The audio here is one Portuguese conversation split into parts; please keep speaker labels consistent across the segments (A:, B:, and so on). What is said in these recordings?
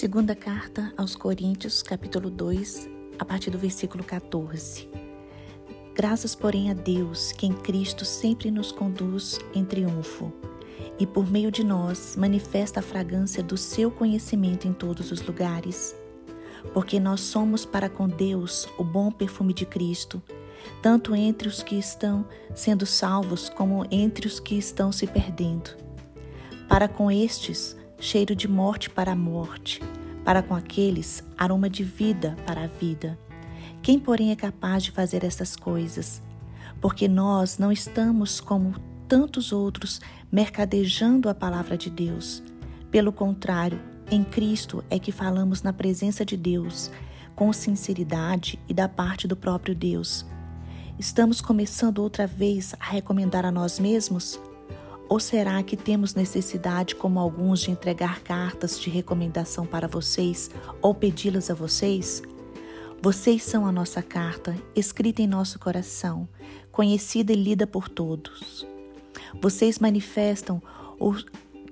A: Segunda carta aos Coríntios, capítulo 2, a partir do versículo 14. Graças, porém, a Deus, que em Cristo sempre nos conduz em triunfo e por meio de nós manifesta a fragrância do seu conhecimento em todos os lugares. Porque nós somos para com Deus o bom perfume de Cristo, tanto entre os que estão sendo salvos como entre os que estão se perdendo. Para com estes, cheiro de morte para a morte, para com aqueles, aroma de vida para a vida. Quem, porém, é capaz de fazer essas coisas? Porque nós não estamos como tantos outros mercadejando a palavra de Deus. Pelo contrário, em Cristo é que falamos na presença de Deus, com sinceridade e da parte do próprio Deus. Estamos começando outra vez a recomendar a nós mesmos? Ou será que temos necessidade, como alguns, de entregar cartas de recomendação para vocês ou pedi-las a vocês? Vocês são a nossa carta, escrita em nosso coração, conhecida e lida por todos. Vocês manifestam o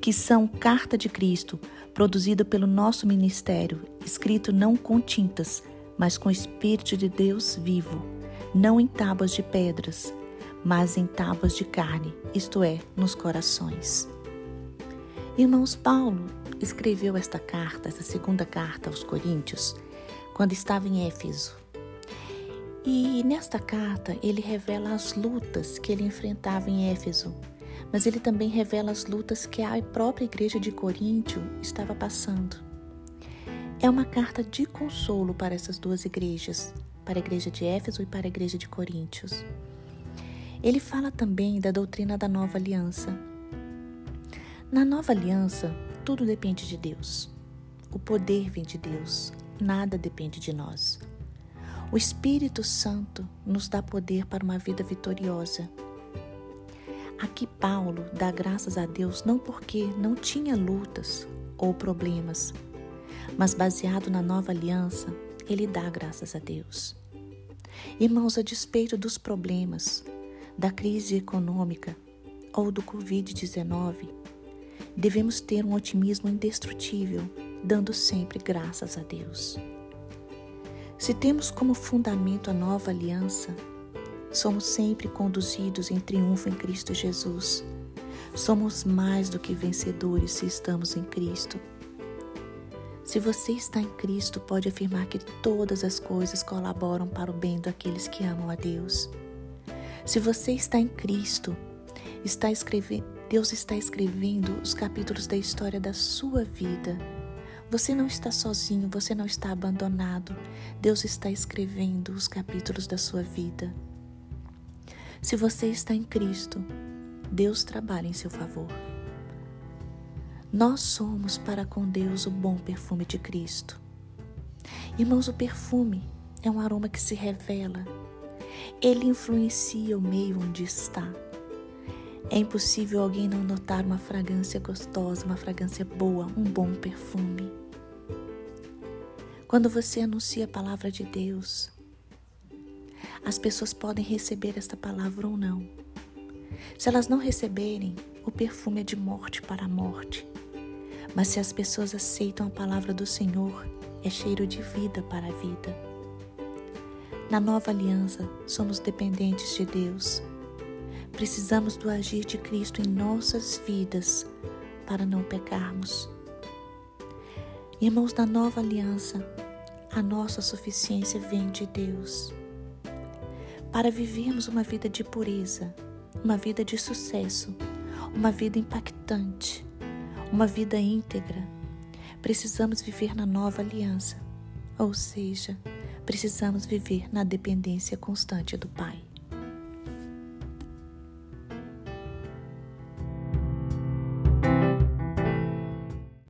A: que são carta de Cristo, produzida pelo nosso ministério, escrito não com tintas, mas com o Espírito de Deus vivo, não em tábuas de pedras, mas em tábuas de carne, isto é, nos corações. Irmãos, Paulo escreveu esta carta, esta segunda carta aos Coríntios, quando estava em Éfeso. E nesta carta ele revela as lutas que ele enfrentava em Éfeso, mas ele também revela as lutas que a própria igreja de Coríntio estava passando. É uma carta de consolo para essas duas igrejas, para a igreja de Éfeso e para a igreja de Coríntios. Ele fala também da doutrina da nova aliança. Na nova aliança, tudo depende de Deus. O poder vem de Deus, nada depende de nós. O Espírito Santo nos dá poder para uma vida vitoriosa. Aqui Paulo dá graças a Deus não porque não tinha lutas ou problemas, mas baseado na nova aliança, ele dá graças a Deus. Irmãos, a despeito dos problemas, da crise econômica ou do Covid-19, devemos ter um otimismo indestrutível, dando sempre graças a Deus. Se temos como fundamento a nova aliança, somos sempre conduzidos em triunfo em Cristo Jesus. Somos mais do que vencedores se estamos em Cristo. Se você está em Cristo, pode afirmar que todas as coisas colaboram para o bem daqueles que amam a Deus. Se você está em Cristo, está escrevendo, Deus está escrevendo os capítulos da história da sua vida. Você não está sozinho, você não está abandonado. Deus está escrevendo os capítulos da sua vida. Se você está em Cristo, Deus trabalha em seu favor. Nós somos para com Deus o bom perfume de Cristo. Irmãos, o perfume é um aroma que se revela ele influencia o meio onde está. É impossível alguém não notar uma fragrância gostosa, uma fragrância boa, um bom perfume. Quando você anuncia a palavra de Deus, as pessoas podem receber esta palavra ou não. Se elas não receberem, o perfume é de morte para a morte. Mas se as pessoas aceitam a palavra do Senhor, é cheiro de vida para a vida. Na nova aliança, somos dependentes de Deus. Precisamos do agir de Cristo em nossas vidas para não pecarmos. Irmãos, na nova aliança, a nossa suficiência vem de Deus. Para vivermos uma vida de pureza, uma vida de sucesso, uma vida impactante, uma vida íntegra, precisamos viver na nova aliança, ou seja, precisamos viver na dependência constante do Pai.